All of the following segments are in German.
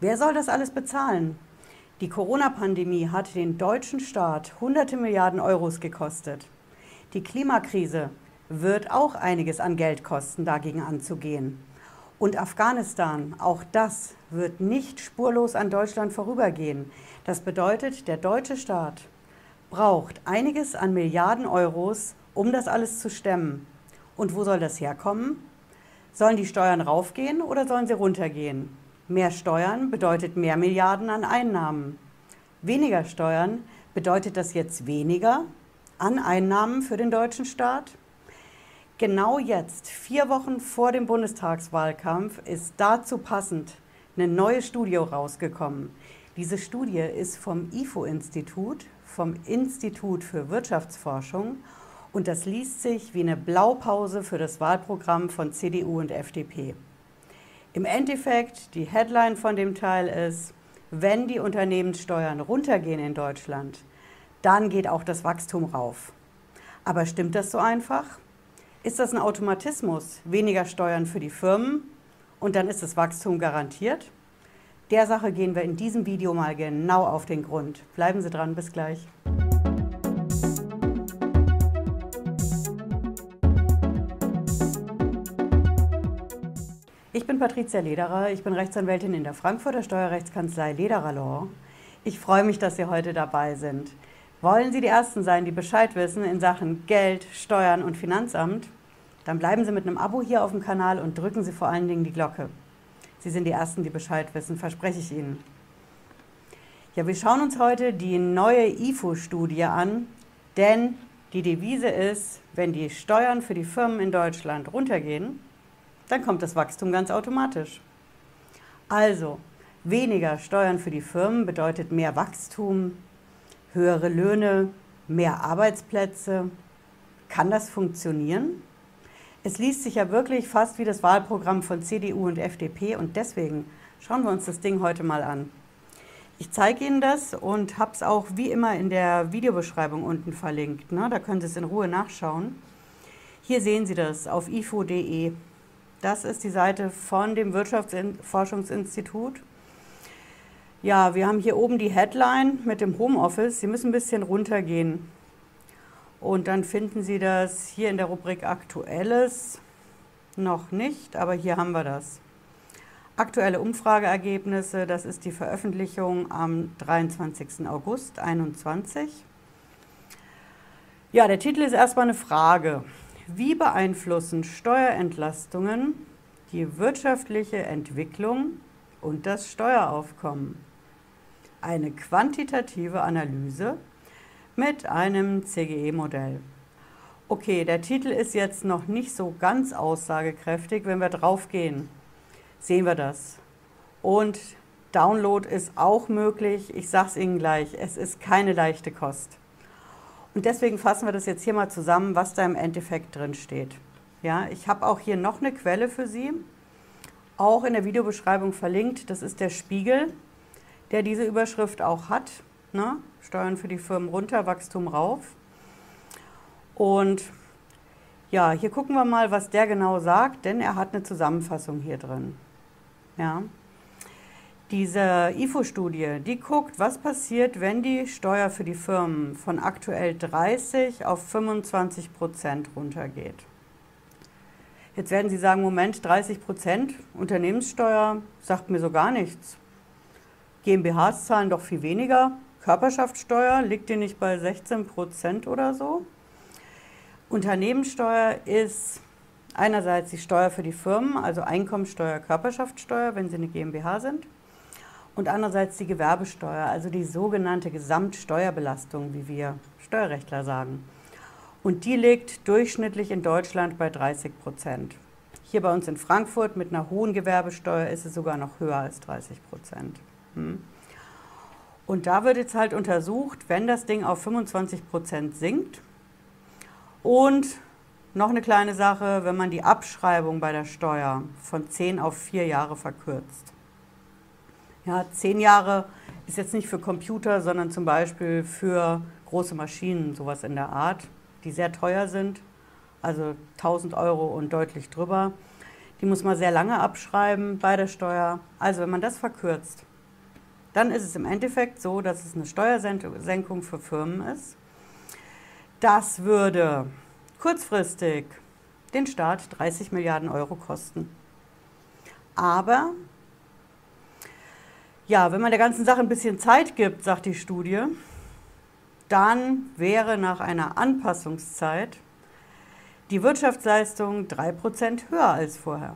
Wer soll das alles bezahlen? Die Corona-Pandemie hat den deutschen Staat hunderte Milliarden Euros gekostet. Die Klimakrise wird auch einiges an Geld kosten, dagegen anzugehen. Und Afghanistan, auch das wird nicht spurlos an Deutschland vorübergehen. Das bedeutet, der deutsche Staat braucht einiges an Milliarden Euros, um das alles zu stemmen. Und wo soll das herkommen? Sollen die Steuern raufgehen oder sollen sie runtergehen? Mehr Steuern bedeutet mehr Milliarden an Einnahmen. Weniger Steuern bedeutet das jetzt weniger an Einnahmen für den deutschen Staat? Genau jetzt, vier Wochen vor dem Bundestagswahlkampf, ist dazu passend eine neue Studie rausgekommen. Diese Studie ist vom IFO-Institut, vom Institut für Wirtschaftsforschung und das liest sich wie eine Blaupause für das Wahlprogramm von CDU und FDP. Im Endeffekt, die Headline von dem Teil ist, wenn die Unternehmenssteuern runtergehen in Deutschland, dann geht auch das Wachstum rauf. Aber stimmt das so einfach? Ist das ein Automatismus? Weniger Steuern für die Firmen und dann ist das Wachstum garantiert? Der Sache gehen wir in diesem Video mal genau auf den Grund. Bleiben Sie dran, bis gleich. Bin Patricia Lederer, ich bin Rechtsanwältin in der Frankfurter Steuerrechtskanzlei Lederer Law. Ich freue mich, dass Sie heute dabei sind. Wollen Sie die Ersten sein, die Bescheid wissen in Sachen Geld, Steuern und Finanzamt? Dann bleiben Sie mit einem Abo hier auf dem Kanal und drücken Sie vor allen Dingen die Glocke. Sie sind die Ersten, die Bescheid wissen, verspreche ich Ihnen. Ja, wir schauen uns heute die neue IFO-Studie an, denn die Devise ist, wenn die Steuern für die Firmen in Deutschland runtergehen, dann kommt das Wachstum ganz automatisch. Also, weniger Steuern für die Firmen bedeutet mehr Wachstum, höhere Löhne, mehr Arbeitsplätze. Kann das funktionieren? Es liest sich ja wirklich fast wie das Wahlprogramm von CDU und FDP und deswegen schauen wir uns das Ding heute mal an. Ich zeige Ihnen das und habe es auch wie immer in der Videobeschreibung unten verlinkt. Ne? Da können Sie es in Ruhe nachschauen. Hier sehen Sie das auf ifo.de. Das ist die Seite von dem Wirtschaftsforschungsinstitut. Ja, wir haben hier oben die Headline mit dem Homeoffice. Sie müssen ein bisschen runtergehen. Und dann finden Sie das hier in der Rubrik Aktuelles. Noch nicht, aber hier haben wir das. Aktuelle Umfrageergebnisse, das ist die Veröffentlichung am 23. August 2021. Ja, der Titel ist erstmal eine Frage. Wie beeinflussen Steuerentlastungen die wirtschaftliche Entwicklung und das Steueraufkommen? Eine quantitative Analyse mit einem CGE-Modell. Okay, der Titel ist jetzt noch nicht so ganz aussagekräftig. Wenn wir drauf gehen, sehen wir das. Und Download ist auch möglich. Ich sage es Ihnen gleich, es ist keine leichte Kost. Und deswegen fassen wir das jetzt hier mal zusammen, was da im Endeffekt drin steht. Ja, ich habe auch hier noch eine Quelle für Sie, auch in der Videobeschreibung verlinkt. Das ist der Spiegel, der diese Überschrift auch hat. Ne? Steuern für die Firmen runter, Wachstum rauf. Und ja, hier gucken wir mal, was der genau sagt, denn er hat eine Zusammenfassung hier drin. Ja. Diese IFO-Studie, die guckt, was passiert, wenn die Steuer für die Firmen von aktuell 30 auf 25 Prozent runtergeht. Jetzt werden Sie sagen, Moment, 30 Prozent Unternehmenssteuer sagt mir so gar nichts. GmbHs zahlen doch viel weniger. Körperschaftssteuer liegt die nicht bei 16 Prozent oder so? Unternehmenssteuer ist einerseits die Steuer für die Firmen, also Einkommensteuer, Körperschaftssteuer, wenn sie eine GmbH sind und andererseits die Gewerbesteuer, also die sogenannte Gesamtsteuerbelastung, wie wir Steuerrechtler sagen. Und die liegt durchschnittlich in Deutschland bei 30 Prozent. Hier bei uns in Frankfurt mit einer hohen Gewerbesteuer ist es sogar noch höher als 30 Prozent. Hm. Und da wird jetzt halt untersucht, wenn das Ding auf 25 Prozent sinkt und noch eine kleine Sache, wenn man die Abschreibung bei der Steuer von 10 auf 4 Jahre verkürzt. Ja, zehn Jahre ist jetzt nicht für Computer, sondern zum Beispiel für große Maschinen, sowas in der Art, die sehr teuer sind, also 1000 Euro und deutlich drüber. Die muss man sehr lange abschreiben bei der Steuer. Also wenn man das verkürzt, dann ist es im Endeffekt so, dass es eine Steuersenkung für Firmen ist. Das würde kurzfristig den Staat 30 Milliarden Euro kosten. Aber ja, wenn man der ganzen Sache ein bisschen Zeit gibt, sagt die Studie, dann wäre nach einer Anpassungszeit die Wirtschaftsleistung 3% höher als vorher.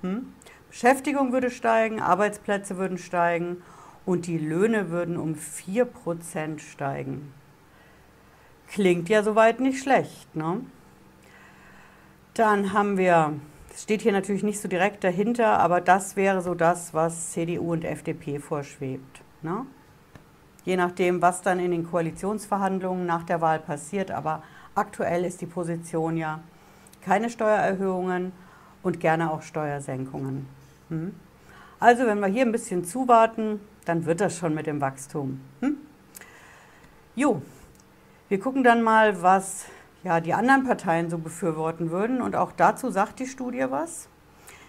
Hm? Beschäftigung würde steigen, Arbeitsplätze würden steigen und die Löhne würden um 4% steigen. Klingt ja soweit nicht schlecht. Ne? Dann haben wir steht hier natürlich nicht so direkt dahinter, aber das wäre so das, was CDU und FDP vorschwebt. Ne? Je nachdem, was dann in den Koalitionsverhandlungen nach der Wahl passiert. Aber aktuell ist die Position ja keine Steuererhöhungen und gerne auch Steuersenkungen. Hm? Also wenn wir hier ein bisschen zuwarten, dann wird das schon mit dem Wachstum. Hm? Jo, wir gucken dann mal, was ja, die anderen Parteien so befürworten würden. Und auch dazu sagt die Studie was.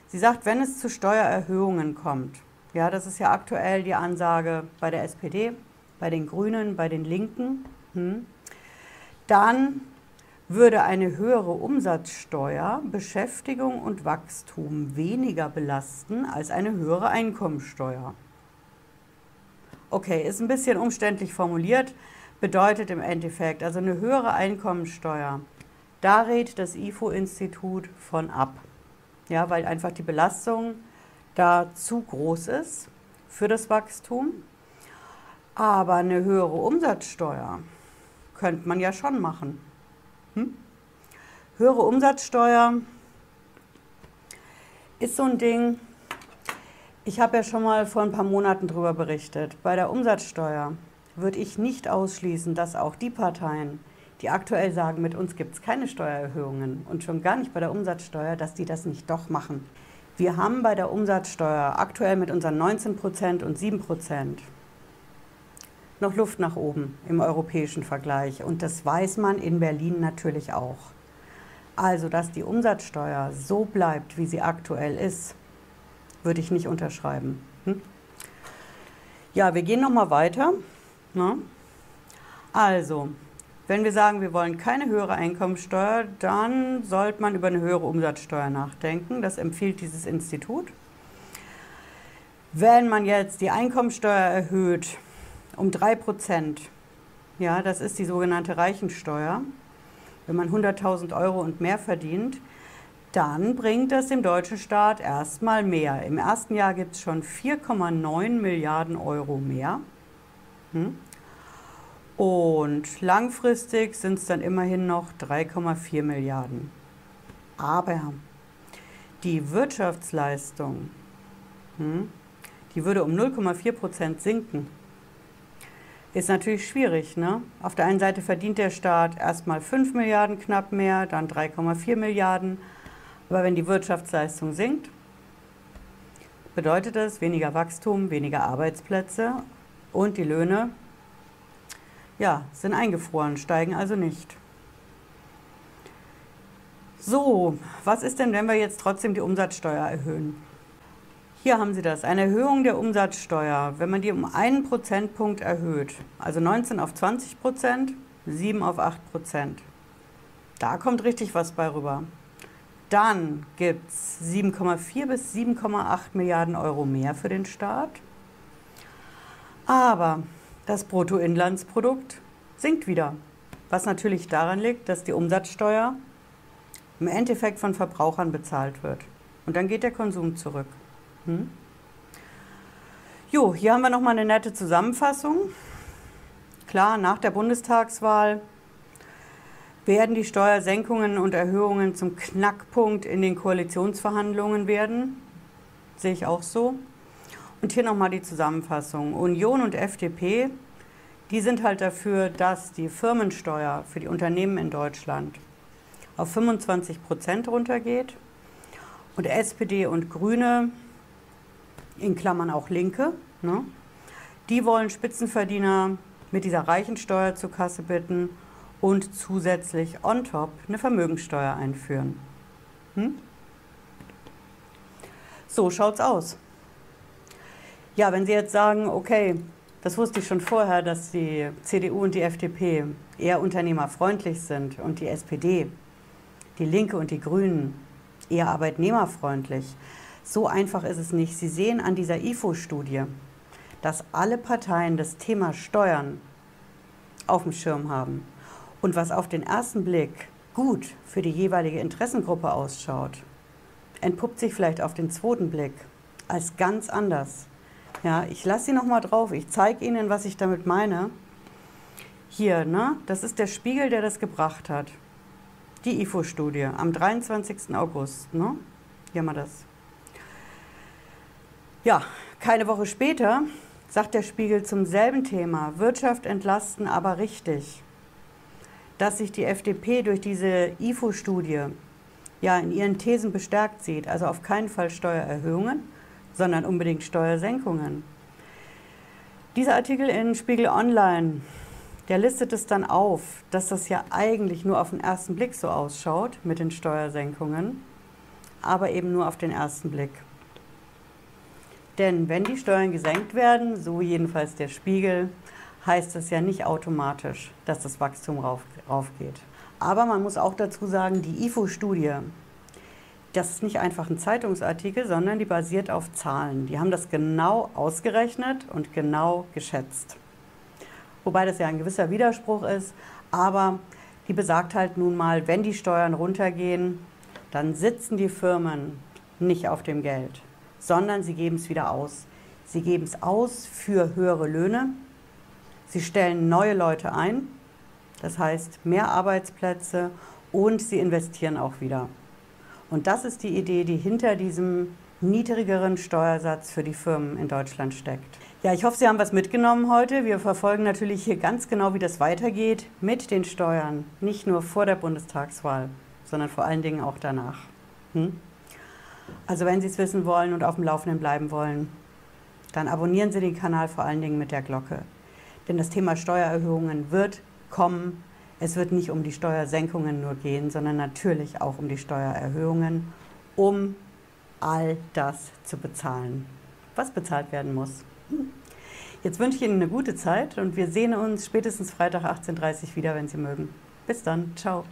Sie sagt, wenn es zu Steuererhöhungen kommt, ja, das ist ja aktuell die Ansage bei der SPD, bei den Grünen, bei den Linken, hm, dann würde eine höhere Umsatzsteuer Beschäftigung und Wachstum weniger belasten als eine höhere Einkommensteuer. Okay, ist ein bisschen umständlich formuliert bedeutet im Endeffekt, also eine höhere Einkommensteuer, da rät das IFO-Institut von ab. Ja, weil einfach die Belastung da zu groß ist für das Wachstum. Aber eine höhere Umsatzsteuer könnte man ja schon machen. Hm? Höhere Umsatzsteuer ist so ein Ding, ich habe ja schon mal vor ein paar Monaten darüber berichtet, bei der Umsatzsteuer würde ich nicht ausschließen, dass auch die Parteien, die aktuell sagen, mit uns gibt es keine Steuererhöhungen und schon gar nicht bei der Umsatzsteuer, dass die das nicht doch machen. Wir haben bei der Umsatzsteuer aktuell mit unseren 19 Prozent und 7 Prozent noch Luft nach oben im europäischen Vergleich. Und das weiß man in Berlin natürlich auch. Also, dass die Umsatzsteuer so bleibt, wie sie aktuell ist, würde ich nicht unterschreiben. Hm? Ja, wir gehen nochmal weiter. Ne? Also, wenn wir sagen, wir wollen keine höhere Einkommensteuer, dann sollte man über eine höhere Umsatzsteuer nachdenken. Das empfiehlt dieses Institut. Wenn man jetzt die Einkommensteuer erhöht um 3 Prozent, ja, das ist die sogenannte Reichensteuer, wenn man 100.000 Euro und mehr verdient, dann bringt das dem deutschen Staat erstmal mehr. Im ersten Jahr gibt es schon 4,9 Milliarden Euro mehr. Hm? Und langfristig sind es dann immerhin noch 3,4 Milliarden. Aber die Wirtschaftsleistung, hm, die würde um 0,4 Prozent sinken. Ist natürlich schwierig. Ne? Auf der einen Seite verdient der Staat erstmal 5 Milliarden knapp mehr, dann 3,4 Milliarden. Aber wenn die Wirtschaftsleistung sinkt, bedeutet das weniger Wachstum, weniger Arbeitsplätze und die Löhne ja, sind eingefroren, steigen also nicht. So, was ist denn, wenn wir jetzt trotzdem die Umsatzsteuer erhöhen? Hier haben Sie das, eine Erhöhung der Umsatzsteuer, wenn man die um einen Prozentpunkt erhöht, also 19 auf 20 Prozent, 7 auf 8 Prozent. Da kommt richtig was bei rüber. Dann gibt es 7,4 bis 7,8 Milliarden Euro mehr für den Staat. Aber das Bruttoinlandsprodukt sinkt wieder. Was natürlich daran liegt, dass die Umsatzsteuer im Endeffekt von Verbrauchern bezahlt wird. Und dann geht der Konsum zurück. Hm? Jo, hier haben wir nochmal eine nette Zusammenfassung. Klar, nach der Bundestagswahl werden die Steuersenkungen und Erhöhungen zum Knackpunkt in den Koalitionsverhandlungen werden. Sehe ich auch so. Und hier nochmal die Zusammenfassung. Union und FDP, die sind halt dafür, dass die Firmensteuer für die Unternehmen in Deutschland auf 25 Prozent runtergeht. Und SPD und Grüne, in Klammern auch Linke, ne, die wollen Spitzenverdiener mit dieser Reichensteuer zur Kasse bitten und zusätzlich on top eine Vermögensteuer einführen. Hm? So schaut's aus. Ja, wenn Sie jetzt sagen, okay, das wusste ich schon vorher, dass die CDU und die FDP eher unternehmerfreundlich sind und die SPD, die Linke und die Grünen eher arbeitnehmerfreundlich. So einfach ist es nicht. Sie sehen an dieser IFO-Studie, dass alle Parteien das Thema Steuern auf dem Schirm haben. Und was auf den ersten Blick gut für die jeweilige Interessengruppe ausschaut, entpuppt sich vielleicht auf den zweiten Blick als ganz anders. Ja, ich lasse Sie noch mal drauf. Ich zeige Ihnen, was ich damit meine. Hier, ne? Das ist der Spiegel, der das gebracht hat. Die IFO-Studie am 23. August, ne? Hier haben wir das. Ja, keine Woche später sagt der Spiegel zum selben Thema, Wirtschaft entlasten, aber richtig, dass sich die FDP durch diese IFO-Studie ja in ihren Thesen bestärkt sieht, also auf keinen Fall Steuererhöhungen, sondern unbedingt Steuersenkungen. Dieser Artikel in Spiegel Online, der listet es dann auf, dass das ja eigentlich nur auf den ersten Blick so ausschaut mit den Steuersenkungen, aber eben nur auf den ersten Blick. Denn wenn die Steuern gesenkt werden, so jedenfalls der Spiegel, heißt das ja nicht automatisch, dass das Wachstum rauf, raufgeht. Aber man muss auch dazu sagen, die IFO-Studie, das ist nicht einfach ein Zeitungsartikel, sondern die basiert auf Zahlen. Die haben das genau ausgerechnet und genau geschätzt. Wobei das ja ein gewisser Widerspruch ist, aber die besagt halt nun mal, wenn die Steuern runtergehen, dann sitzen die Firmen nicht auf dem Geld sondern sie geben es wieder aus. Sie geben es aus für höhere Löhne. Sie stellen neue Leute ein, das heißt mehr Arbeitsplätze und sie investieren auch wieder. Und das ist die Idee, die hinter diesem niedrigeren Steuersatz für die Firmen in Deutschland steckt. Ja, ich hoffe, Sie haben was mitgenommen heute. Wir verfolgen natürlich hier ganz genau, wie das weitergeht mit den Steuern. Nicht nur vor der Bundestagswahl, sondern vor allen Dingen auch danach. Hm? Also wenn Sie es wissen wollen und auf dem Laufenden bleiben wollen, dann abonnieren Sie den Kanal vor allen Dingen mit der Glocke. Denn das Thema Steuererhöhungen wird kommen. Es wird nicht um die Steuersenkungen nur gehen, sondern natürlich auch um die Steuererhöhungen, um all das zu bezahlen, was bezahlt werden muss. Jetzt wünsche ich Ihnen eine gute Zeit und wir sehen uns spätestens Freitag 18.30 Uhr wieder, wenn Sie mögen. Bis dann. Ciao.